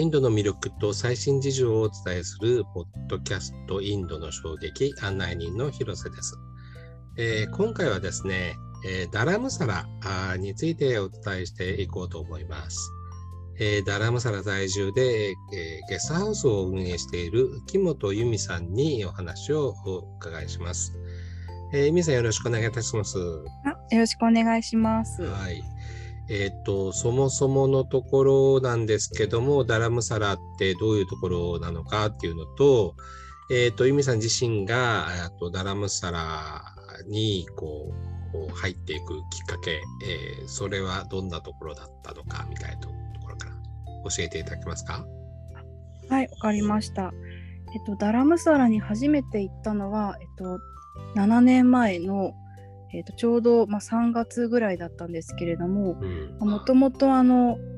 インドの魅力と最新事情をお伝えするポッドキャストインドの衝撃案内人の広瀬です。えー、今回はですね、えー、ダラムサラについてお伝えしていこうと思います。えー、ダラムサラ在住で、えゲストハウスを運営している木本由美さんにお話をお伺いします。えー、由美さんよろしくお願いいたします。よろしくお願いします。はい。えっ、ー、と、そもそものところなんですけども、ダラムサラってどういうところなのかっていうのと、えっ、ー、と、ユミさん自身が、とダラムサラにこう入っていくきっかけ、えー、それはどんなところだったのかみたいなところから教えていただけますか？はい、わかりました。えっと、ダラムサラに初めて行ったのは、えっと、7年前のえー、とちょうど、まあ、3月ぐらいだったんですけれどももともと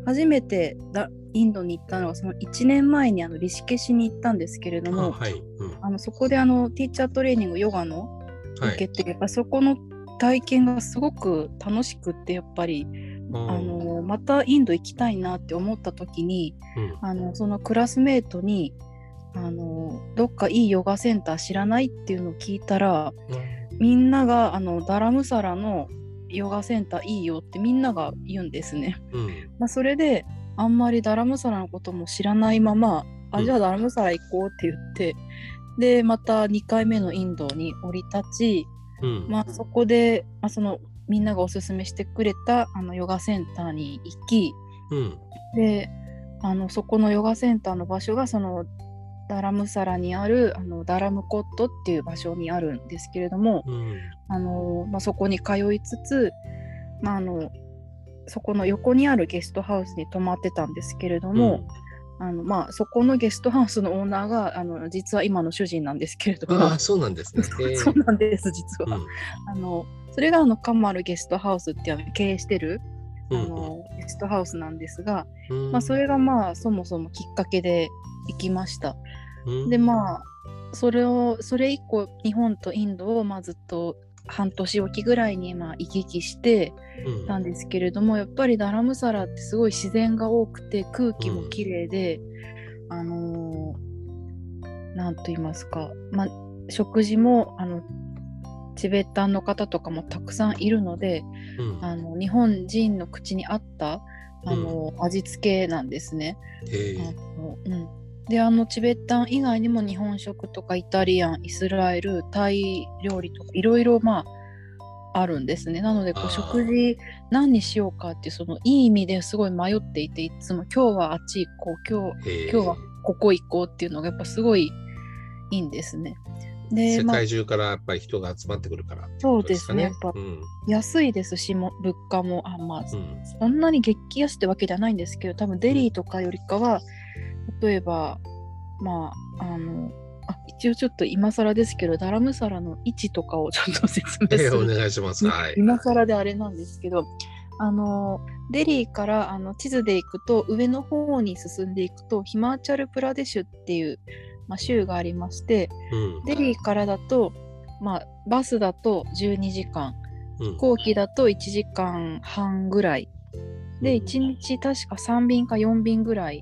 初めてだインドに行ったのはその1年前にあのリシケシに行ったんですけれども、はい。うん、あのそこであのティーチャートレーニングヨガの受けて、はい、やっぱそこの体験がすごく楽しくってやっぱり、あのまたインド行きたいなって思った時に、うん、あのそのクラスメートにあのどっかいいヨガセンター知らないっていうのを聞いたら、うんみんながあのダラムサラのヨガセンターいいよってみんなが言うんですね。うん、まあ、それであんまりダラムサラのことも知らないまま、うん、あじゃあダラムサラ行こうって言ってでまた2回目のインドに降り立ち、うん、まあ、そこで、まあ、そのみんながおすすめしてくれたあのヨガセンターに行き、であのそこのヨガセンターの場所がそのダラムサラにあるあのダラムコットっていう場所にあるんですけれども、うん、あのまあ、そこに通いつつ、まあ、あのそこの横にあるゲストハウスに泊まってたんですけれども、うん、あのまあ、そこのゲストハウスのオーナーがあの実は今の主人なんですけれども。あそうなんですね、そうなんです実は、うん、あのそれがあのカマルゲストハウスっていうの経営してるあの、ゲストハウスなんですが、まあ、それがまあそもそもきっかけで行きました。でまあそれをそれ以降日本とインドをまあずっと半年おきぐらいにまあ行き来してたんですけれども、うん、やっぱりダラムサラってすごい自然が多くて空気もきれいで、うん、あの何、ー、と言いますか、まあ、食事もあのチベッタンの方とかもたくさんいるので、うん、あの日本人の口に合ったあの、味付けなんですね。あのうん、であのチベッタン以外にも日本食とかイタリアンイスラエルタイ料理とかいろいろまああるんですね。なのでこう食事何にしようかってそのいい意味ですごい迷っていていつも今日はあっち行こう今日今日はここ行こうっていうのがやっぱすごいいいんですね。で世界中からやっぱり人が集まってくるから、ね、そうですね。やっぱ、うん、安いですしも物価もあまあ、うん、そんなに激安ってわけではないんですけど多分デリーとかよりかは、例えばまああのあ一応ちょっと今更ですけどダラムサラの位置とかをちょっと説明する、えー、お願いします、はい、今更であれなんですけどあのデリーからあの地図で行くと上の方に進んでいくとヒマーチャルプラデシュっていう、まあ、州がありまして、うん、デリーからだと、まあ、バスだと12時間、飛行機だと1時間半ぐらい。で1日確か3便か4便ぐらい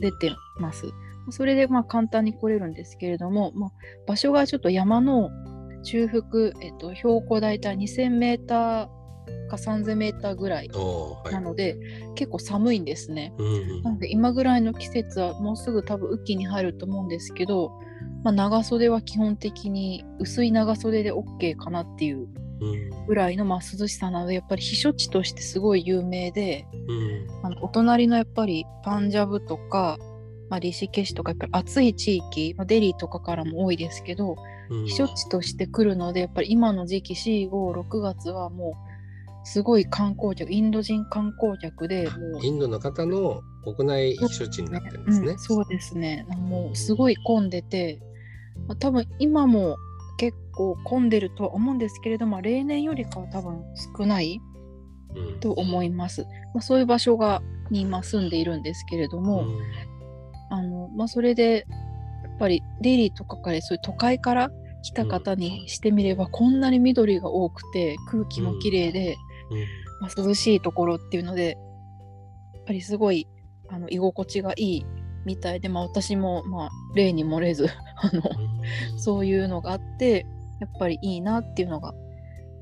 出てます。うん、それでまあ簡単に来れるんですけれども、まあ、場所がちょっと山の中腹、えっと、標高大体2000メーターか3000メーターぐらいなので、はい、結構寒いんですね。うんうん、なので今ぐらいの季節はもうすぐ多分雨季に入ると思うんですけど、まあ、長袖は基本的に薄い長袖で OK かなっていうぐらいのまあ涼しさなのでやっぱり避暑地としてすごい有名で、うん、あのお隣のやっぱりパンジャブとか、まあ、リシケシとかやっぱり暑い地域、まあ、デリーとかからも多いですけど、うん、避暑地として来るのでやっぱり今の時期456月はもうすごい観光客インド人観光客でもうインドの方の国内避暑地になってるんですね。うん、そうですね。もうすごい混んでて、まあ、多分今も結構混んでるとは思うんですけれども例年よりかは多分少ないと思います。うん、まあ、そういう場所がに今住んでいるんですけれども、うん、あのまあ、それでやっぱりデリーとかからそういう都会から来た方にしてみれば、うん、こんなに緑が多くて空気もきれいで、まあ、涼しいところっていうのでやっぱりすごいあの居心地がいいみたいで、まあ、私も、まあ、例に漏れず あの、うんそういうのがあってやっぱりいいなっていうのが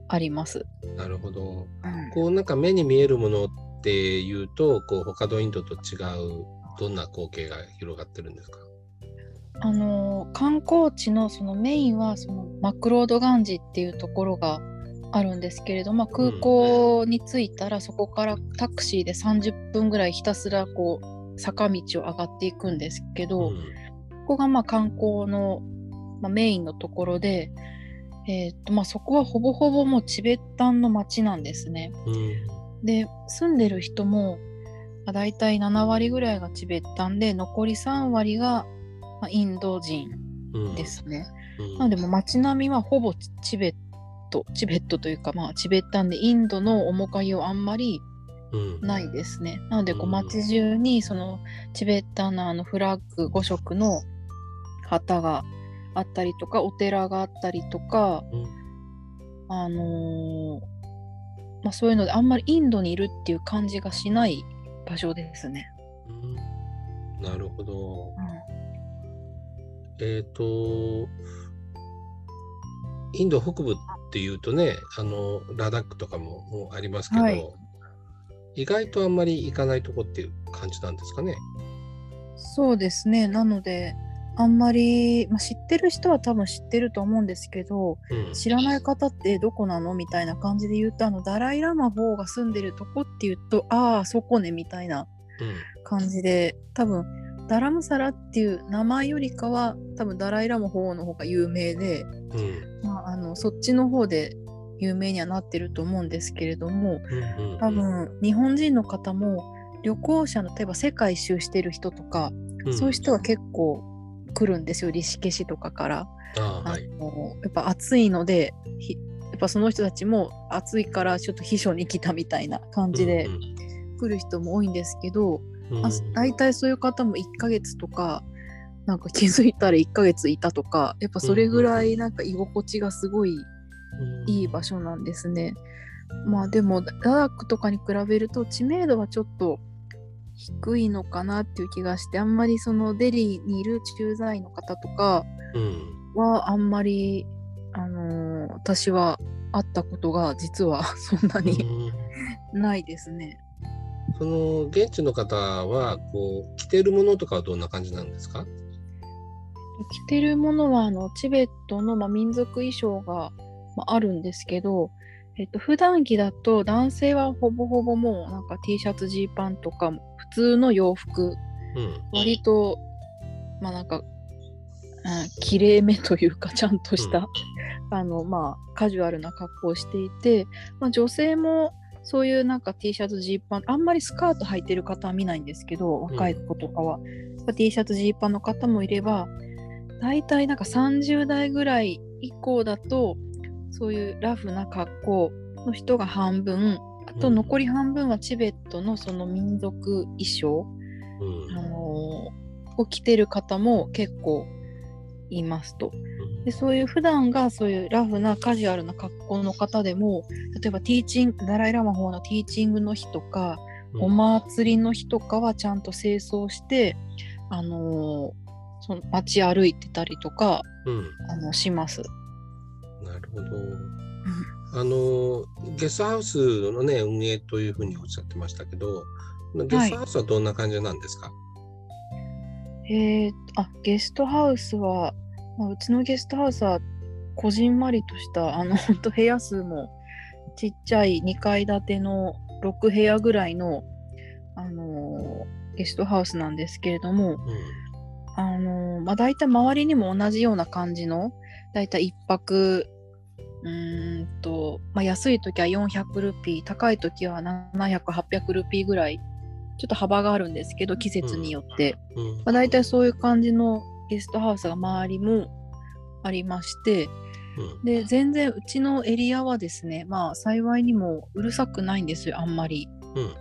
あります。なるほど。うんこうなんか目に見えるものっていうと、こう他のインドと違うどんな光景が広がってるんですか？あの観光地のそのメインはそのマクロードガンジっていうところがあるんですけれども、まあ、空港に着いたらそこからタクシーで30分ぐらいひたすらこう坂道を上がっていくんですけど、うんここがまあ観光の、まあ、メインのところで、えーっとまあ、そこはほぼほぼもうチベッタンの街なんですね。うんで住んでる人も、まあ、大体7割ぐらいがチベッタンで残り3割が、まあ、インド人うんですね。うんなのでもう街並みはほぼチベットチベットというかまあチベッタンでインドの面影をあんまりうんないですね。なのでこううん街中にそのチベッタンのあのフラッグ5色の旗があったりとかお寺があったりとかうんあのーまあそういうのであんまりインドにいるっていう感じがしない場所ですね。うんなるほど。うんえっ、と、インド北部っていうとね、あの、ラダックとかももうありますけど、はい意外とあんまり行かないとこっていう感じなんですかね。そうですね。なので、あんまり、まあ、知ってる人は多分知ってると思うんですけど、うん。知らない方ってどこなのみたいな感じで言うと、あの、ダライ・ラマ4が住んでるとこっていうと、ああ、そこね、みたいな感じで、多分、ダラムサラっていう名前よりかは、多分ダライ・ラマ4の方が有名で、うん。うん。まあ、あのそっちの方で有名にはなってると思うんですけれども、多分、日本人の方も旅行者の例えば世界一周してる人とか、うんそういう人は結構来るんですよリシケシとかから。ああはい。やっぱ暑いのでひやっぱその人たちも暑いからちょっと避暑に来たみたいな感じでうん来る人も多いんですけど、うんあ大体そういう方も1ヶ月とかなんか気づいたら1ヶ月いたとかやっぱそれぐらいなんか居心地がすごいうんいい場所なんですね。まあでもラダックとかに比べると知名度はちょっと低いのかなっていう気がしてあんまりそのデリーにいる駐在員の方とかうんはあんまり、あのー私は会ったことが実は そんなにうんないですね。その現地の方はこう着てるものとかはどんな感じなんですか？着てるものはあのチベットの、まあ、民族衣装が、まあ、あるんですけど、えっと普段着だと男性はほぼほぼもうなんか T シャツジーパンとか普通の洋服。うん。割とまあなんか、うん、きれいめというかちゃんとした、あのまあカジュアルな格好をしていて、まあ、女性もそういうなんか T シャツジーパンあんまりスカート履いてる方は見ないんですけど若い子とかは、やっぱ T シャツジーパンの方もいれば大体なんか30代ぐらい以降だとそういうラフな格好の人が半分あとうん残り半分はチベットのその民族衣装、うんあのーを着てる方も結構いますと。でそういう普段がそういうラフなカジュアルな格好の方でも例えばティーチングダライ・ラマ法のティーチングの日とか、お祭りの日とかはちゃんと清掃して、あのーその街歩いてたりとかうん。あのします。なるほど。あのゲストハウスのね運営というふうにおっしゃってましたけど、ゲストハウスはどんな感じなんですか？えー、あゲストハウスは、まあ、うちのゲストハウスはこじんまりとしたあの本当部屋数もちっちゃい2階建ての6部屋ぐらいの、あのーゲストハウスなんですけれども、あのーまあ、大体周りにも同じような感じの大体1泊うーんと、まあ、安い時は400ルピー高い時は700800ルピーぐらいちょっと幅があるんですけど季節によって。うん。うんまあ、大体そういう感じのゲストハウスが周りもありましてうんで全然うちのエリアはですねまあ幸いにもうるさくないんですよあんまり。うん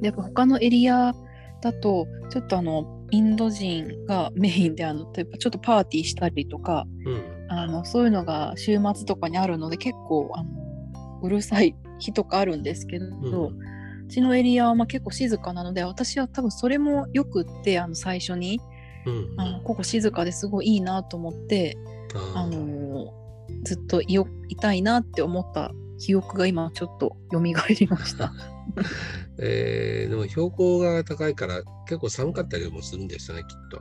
でやっぱ他のエリアだとちょっとあのインド人がメインであのちょっとパーティーしたりとかうんあのそういうのが週末とかにあるので結構あのうるさい日とかあるんですけど、うんうちのエリアはまあ結構静かなので私は多分それもよくってあの最初に、うんあのここ静かですごいいいなと思って、あのずっといたいなって思った記憶が今ちょっと蘇りました。えーでも標高が高いから結構寒かったりもするんですよねきっと。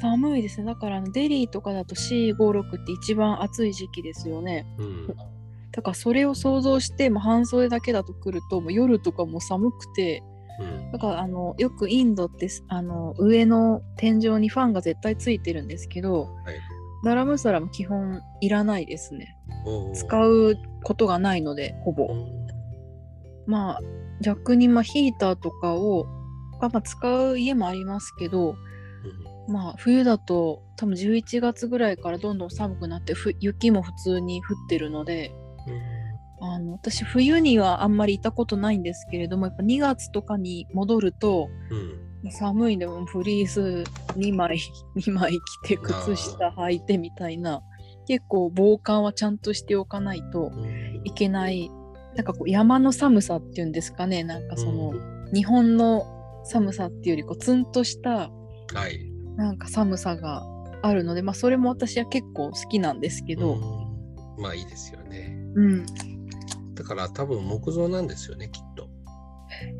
寒いですね。だからあのデリーとかだと C56 って一番暑い時期ですよね。うん。だからそれを想像して、まあ、半袖だけだと来るともう夜とかも寒くて。うん。だからあのよくインドってあの上の天井にファンが絶対ついてるんですけど、はい。ダラムサラも基本いらないですね。使うことがないのでほぼ、う。んまあ逆にまあヒーターとかを、まあ、まあ使う家もありますけどまあ冬だと多分11月ぐらいからどんどん寒くなってふ雪も普通に降ってるのでうん。あの私冬にはあんまりいたことないんですけれどもやっぱ2月とかに戻るとうん。寒いんでもうフリース2枚2枚着て靴下履いてみたいな結構防寒はちゃんとしておかないとうん。いけないなんかこう山の寒さっていうんですかねなんかその、うん。日本の寒さっていうよりこうツンとしたはいなんか寒さがあるのでまあそれも私は結構好きなんですけど、うん。まあいいですよね。うん。だから多分木造なんですよねきっと。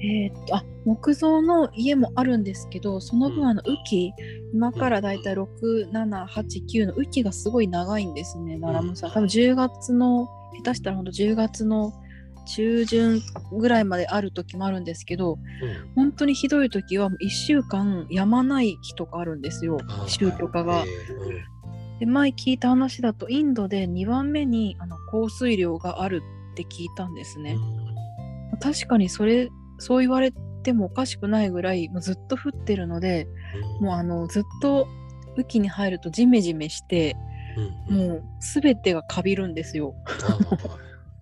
えーっとあ木造の家もあるんですけどその分うん。あの雨季、今からだいたい6789の雨季がすごい長いんですね奈良ムサ多分10月の下手したらほんと10月の中旬ぐらいまである時もあるんですけどうん本当にひどい時はもう1週間やまない日とかあるんですよあー週とかが。で前聞いた話だとインドで2番目にあの降水量があるって聞いたんですね。確かにそれそう言われてもおかしくないぐらいもうずっと降ってるのでうんもうあのずっと雨季に入るとジメジメしてうんうんもう全てがかびるんですよ。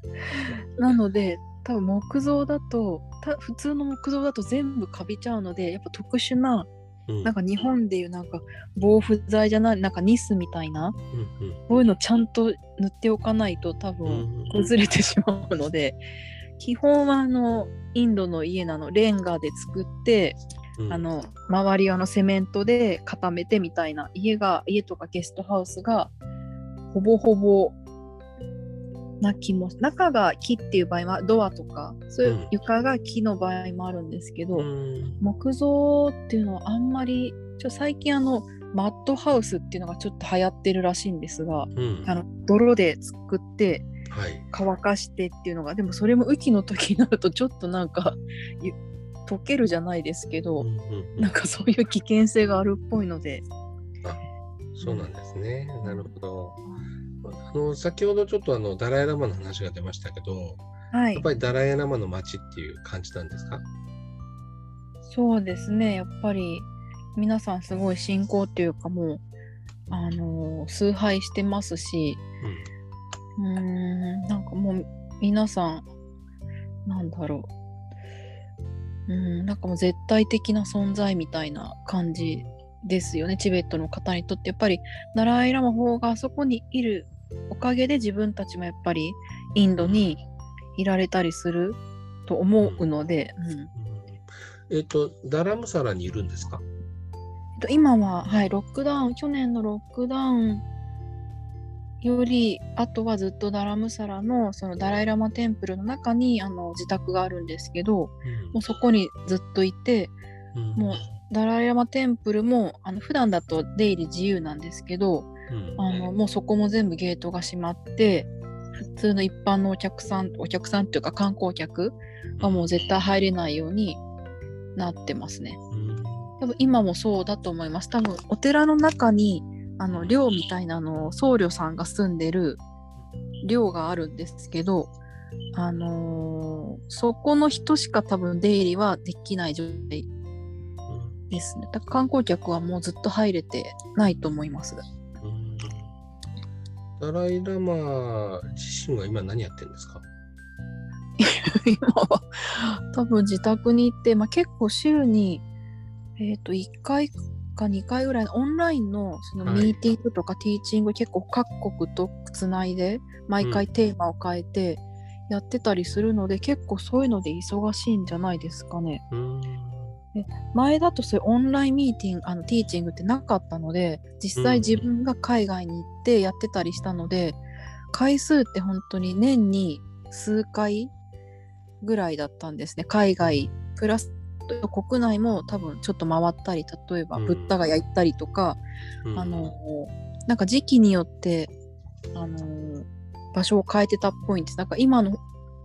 なので多分木造だとた普通の木造だと全部かびちゃうのでやっぱ特殊なうん。なんか日本でいうなんか防腐剤じゃないなんかニスみたいなうんうん。こういうのちゃんと塗っておかないと多分うん崩れてしまうので基本はあのインドの家なのレンガで作ってうん。あの周りはあのセメントで固めてみたいな家が家とかゲストハウスがほぼほぼな気も中が木っていう場合はドアとかそういう床が木の場合もあるんですけど、うん。木造っていうのはあんまりちょ最近あのマッドハウスっていうのがちょっと流行ってるらしいんですがうん。あの泥で作ってはい。乾かしてっていうのがでもそれも雨季の時になるとちょっとなんかゆ溶けるじゃないですけど、うんうんうん。なんかそういう危険性があるっぽいので。そうなんですね。なるほど。あの先ほどちょっとあのダライラマの話が出ましたけど、はい。やっぱりダライラマの街っていう感じなんですか？そうですね。やっぱり皆さんすごい信仰っていうかもうあのー崇拝してますしうーんなんかもう皆さんなんだろう。うんなんかもう絶対的な存在みたいな感じですよね。チベットの方にとって。やっぱりナライラマ法があそこにいるおかげで自分たちもやっぱりインドにいられたりすると思うので、うん。うん。えっ、とダラムサラにいるんですか？えっと今は、はい、ロックダウン去年のロックダウンよりあとはずっとダラムサラのそのダライラマテンプルの中にあの自宅があるんですけどもうそこにずっといてうん。もうダライラマテンプルもあの普段だと出入り自由なんですけどうんあのもうそこも全部ゲートが閉まって普通の一般のお客さんお客さんっていうか観光客がもう絶対入れないようになってますね。うん多分今もそうだと思います。多分お寺の中にあの寮みたいなのを僧侶さんが住んでる寮があるんですけど、あのーそこの人しか多分出入りはできない状態ですね。だから観光客はもうずっと入れてないと思います。うんダライラマ自身は今何やってるんですか？今は多分自宅に行って、まあ、結構週に、えー、と1回か2回ぐらいのオンラインのそのはいミーティングとかティーチング、結構各国とつないで毎回テーマを変えてやってたりするので結構そういうので忙しいんじゃないですかね。うん前だとそういうオンラインミーティングあのティーチングってなかったので実際自分が海外に行ってやってたりしたので、回数って本当に年に数回ぐらいだったんですね。海外プラス国内も多分ちょっと回ったり例えばうん。ブッダが焼いたりとか、うん。あのなんか時期によってあの場所を変えてたっぽいんですなんか今の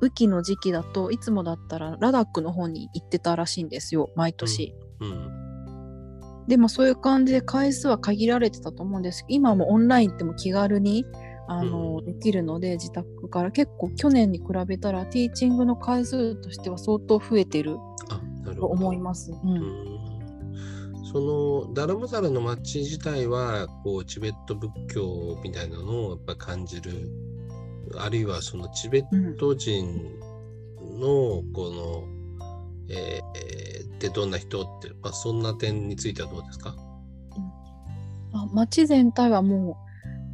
雨季の時期だといつもだったらラダックの方に行ってたらしいんですよ毎年。うん。でもそういう感じで回数は限られてたと思うんです。けど今はもうオンラインっても気軽にあの、うん。できるので自宅から。結構去年に比べたらティーチングの回数としては相当増えてると思います。うん。うん。そのダラムザラの町自体はこうチベット仏教みたいなのをやっぱ感じるあるいはそのチベット人のこの、えーってどんな人って、まあ、そんな点についてはどうですか？あ街全体はも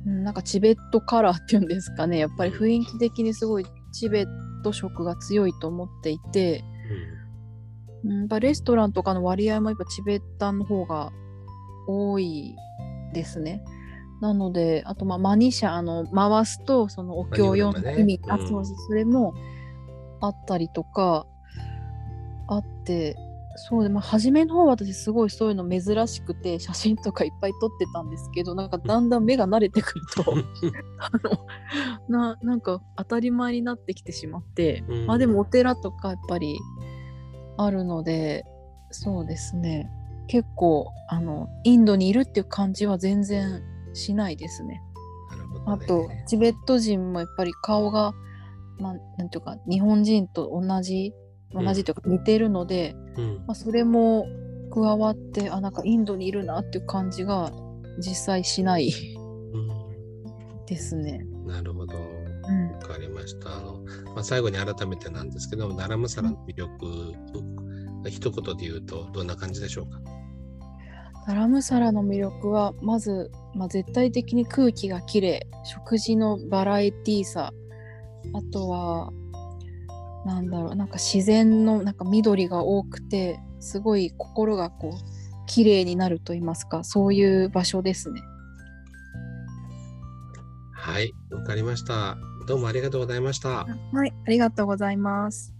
う、うんなんかチベットカラーっていうんですかね。やっぱり雰囲気的にすごいチベット色が強いと思っていて、うん、やっぱレストランとかの割合もやっぱチベッタンの方が多いですね。なのであとまあマニシャあの回すとそのお経を読んだ意味、マニュラムねうん。あそうそうそれもあったりとかあってそうでまあ初めの方私すごいそういうの珍しくて写真とかいっぱい撮ってたんですけどなんかだんだん目が慣れてくると あのななんか当たり前になってきてしまって、うん。まあでもお寺とかやっぱりあるのでそうですね。結構あのインドにいるっていう感じは全然しないですね。ねあとチベット人もやっぱり顔が、まあ、なんていうか日本人と同じ同じというか似てるので、うんまあ、それも加わってあなんかインドにいるなっていう感じが実際しないですね。うんなるほど。うんわかりました。あの、まあ、最後に改めてなんですけども、ナラムサラの魅力、一言で言うとどんな感じでしょうか？ダラムサラの魅力はまず、まあ、絶対的に空気がきれい食事のバラエティーさあとはなんだろうなんか自然のなんか緑が多くてすごい心がこう綺麗になると言いますかそういう場所ですね。はい、わかりました。どうもありがとうございました。はい、ありがとうございます。